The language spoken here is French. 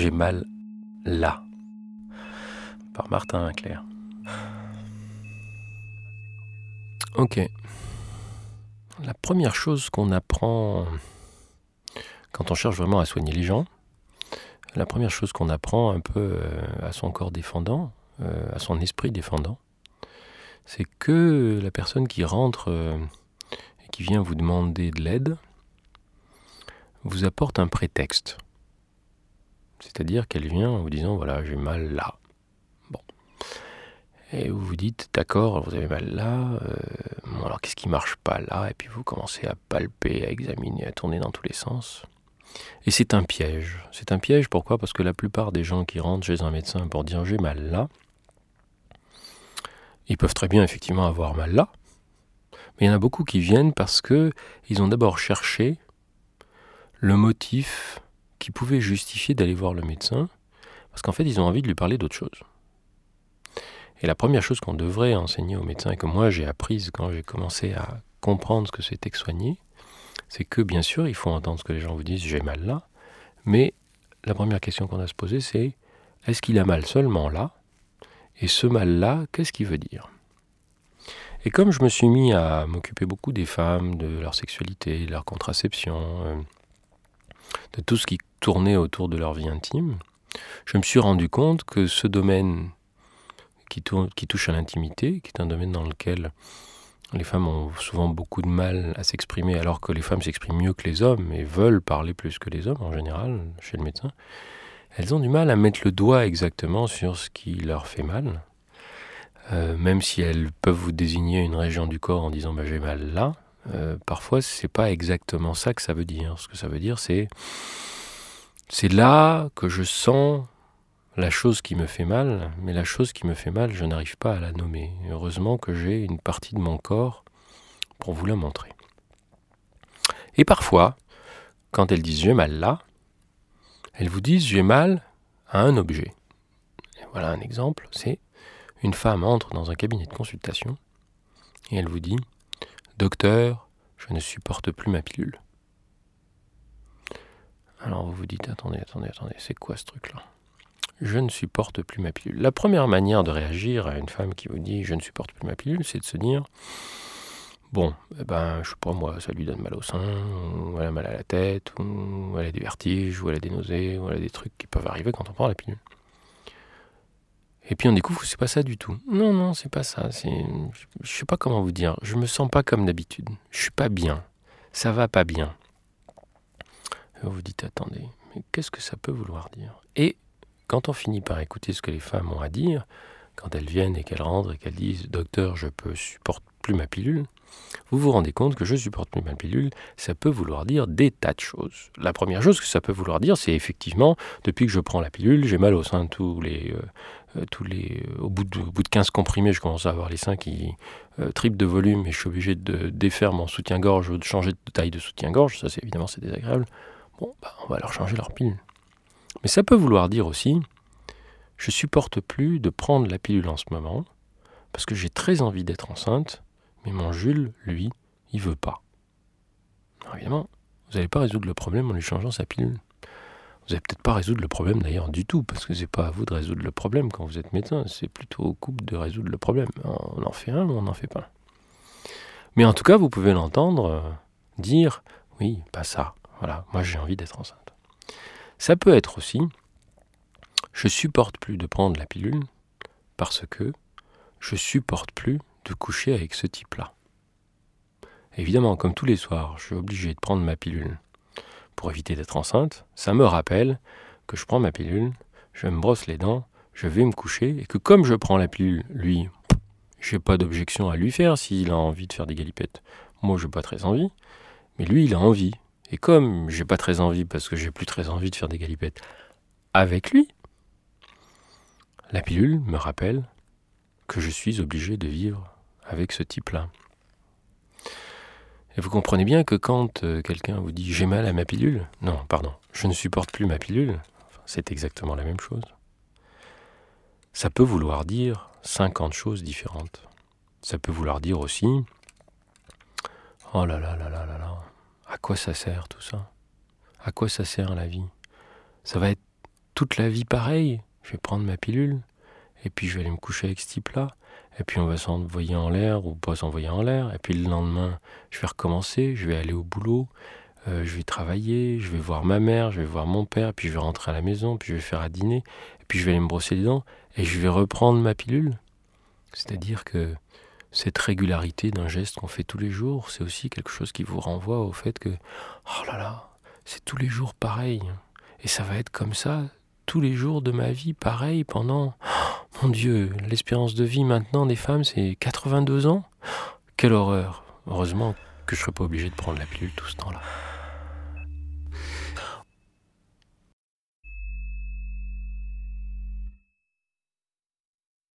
J'ai mal là. Par Martin Claire. Ok. La première chose qu'on apprend quand on cherche vraiment à soigner les gens, la première chose qu'on apprend un peu euh, à son corps défendant, euh, à son esprit défendant, c'est que la personne qui rentre euh, et qui vient vous demander de l'aide vous apporte un prétexte. C'est-à-dire qu'elle vient en vous disant voilà, j'ai mal là. Bon. Et vous vous dites d'accord, vous avez mal là. bon, alors qu'est-ce qui marche pas là? Et puis vous commencez à palper, à examiner, à tourner dans tous les sens. Et c'est un piège. C'est un piège pourquoi? Parce que la plupart des gens qui rentrent chez un médecin pour dire j'ai mal là, ils peuvent très bien effectivement avoir mal là. Mais il y en a beaucoup qui viennent parce que ils ont d'abord cherché le motif qui pouvait justifier d'aller voir le médecin, parce qu'en fait ils ont envie de lui parler d'autre chose. Et la première chose qu'on devrait enseigner aux médecins, et que moi j'ai apprise quand j'ai commencé à comprendre ce que c'était que soigner, c'est que bien sûr, il faut entendre ce que les gens vous disent, j'ai mal là, mais la première question qu'on a à se poser, c'est est-ce qu'il a mal seulement là? Et ce mal-là, qu'est-ce qu'il veut dire? Et comme je me suis mis à m'occuper beaucoup des femmes, de leur sexualité, de leur contraception, euh, de tout ce qui tournait autour de leur vie intime, je me suis rendu compte que ce domaine qui, qui touche à l'intimité, qui est un domaine dans lequel les femmes ont souvent beaucoup de mal à s'exprimer alors que les femmes s'expriment mieux que les hommes et veulent parler plus que les hommes en général chez le médecin. Elles ont du mal à mettre le doigt exactement sur ce qui leur fait mal. Euh, même si elles peuvent vous désigner une région du corps en disant bah, j'ai mal là, euh, parfois c'est pas exactement ça que ça veut dire. Ce que ça veut dire c'est c'est là que je sens la chose qui me fait mal, mais la chose qui me fait mal, je n'arrive pas à la nommer. Heureusement que j'ai une partie de mon corps pour vous la montrer. Et parfois, quand elles disent j'ai mal là, elles vous disent j'ai mal à un objet. voilà un exemple, c'est une femme entre dans un cabinet de consultation et elle vous dit Docteur, je ne supporte plus ma pilule. Vous dites attendez, attendez, attendez, c'est quoi ce truc-là? Je ne supporte plus ma pilule. La première manière de réagir à une femme qui vous dit je ne supporte plus ma pilule, c'est de se dire bon, eh ben, je sais pas moi, ça lui donne mal au sein, ou elle a mal à la tête, ou elle a des vertiges, ou elle a des nausées, ou elle a des trucs qui peuvent arriver quand on prend la pilule. Et puis on découvre que c'est pas ça du tout. Non, non, c'est pas ça. C'est, je sais pas comment vous dire. Je me sens pas comme d'habitude. Je suis pas bien. Ça va pas bien. Vous vous dites attendez, mais qu'est-ce que ça peut vouloir dire? Et quand on finit par écouter ce que les femmes ont à dire, quand elles viennent et qu'elles rentrent et qu'elles disent Docteur, je ne supporte plus ma pilule, vous vous rendez compte que je supporte plus ma pilule, ça peut vouloir dire des tas de choses. La première chose que ça peut vouloir dire, c'est effectivement, depuis que je prends la pilule, j'ai mal au sein tous les, euh, tous les, euh, au, bout de, bout de 15 comprimés, je commence à avoir les seins qui euh, triplent de volume et je suis obligé de défaire mon soutien-gorge ou de changer de taille de soutien-gorge. Ça, c'est évidemment, c'est désagréable. Bah, on va leur changer leur pilule. Mais ça peut vouloir dire aussi, je supporte plus de prendre la pilule en ce moment, parce que j'ai très envie d'être enceinte, mais mon Jules, lui, il veut pas. Évidemment, vous n'allez pas résoudre le problème en lui changeant sa pilule. Vous n'allez peut-être pas résoudre le problème d'ailleurs du tout, parce que c'est pas à vous de résoudre le problème quand vous êtes médecin, c'est plutôt au couple de résoudre le problème. On en fait un ou on n'en fait pas. Mais en tout cas, vous pouvez l'entendre euh, dire oui, pas ça. Voilà, moi j'ai envie d'être enceinte. Ça peut être aussi, je supporte plus de prendre la pilule parce que je supporte plus de coucher avec ce type-là. Évidemment, comme tous les soirs, je suis obligé de prendre ma pilule pour éviter d'être enceinte, ça me rappelle que je prends ma pilule, je me brosse les dents, je vais me coucher, et que comme je prends la pilule, lui, j'ai pas d'objection à lui faire s'il a envie de faire des galipettes. Moi, j'ai pas très envie, mais lui, il a envie. Et comme j'ai pas très envie, parce que j'ai plus très envie de faire des galipettes avec lui, la pilule me rappelle que je suis obligé de vivre avec ce type-là. Et vous comprenez bien que quand euh, quelqu'un vous dit j'ai mal à ma pilule, non, pardon, je ne supporte plus ma pilule, c'est exactement la même chose. Ça peut vouloir dire 50 choses différentes. Ça peut vouloir dire aussi oh là là là là quoi ça sert tout ça À quoi ça sert la vie Ça va être toute la vie pareil. Je vais prendre ma pilule, et puis je vais aller me coucher avec ce type-là, et puis on va s'envoyer en l'air ou pas s'envoyer en l'air, et puis le lendemain, je vais recommencer, je vais aller au boulot, euh, je vais travailler, je vais voir ma mère, je vais voir mon père, puis je vais rentrer à la maison, puis je vais faire à dîner, et puis je vais aller me brosser les dents, et je vais reprendre ma pilule. C'est-à-dire que cette régularité d'un geste qu'on fait tous les jours, c'est aussi quelque chose qui vous renvoie au fait que, oh là là, c'est tous les jours pareil. Et ça va être comme ça tous les jours de ma vie, pareil, pendant... mon Dieu, l'espérance de vie maintenant des femmes, c'est 82 ans? Quelle horreur Heureusement que je ne serais pas obligé de prendre la pilule tout ce temps-là.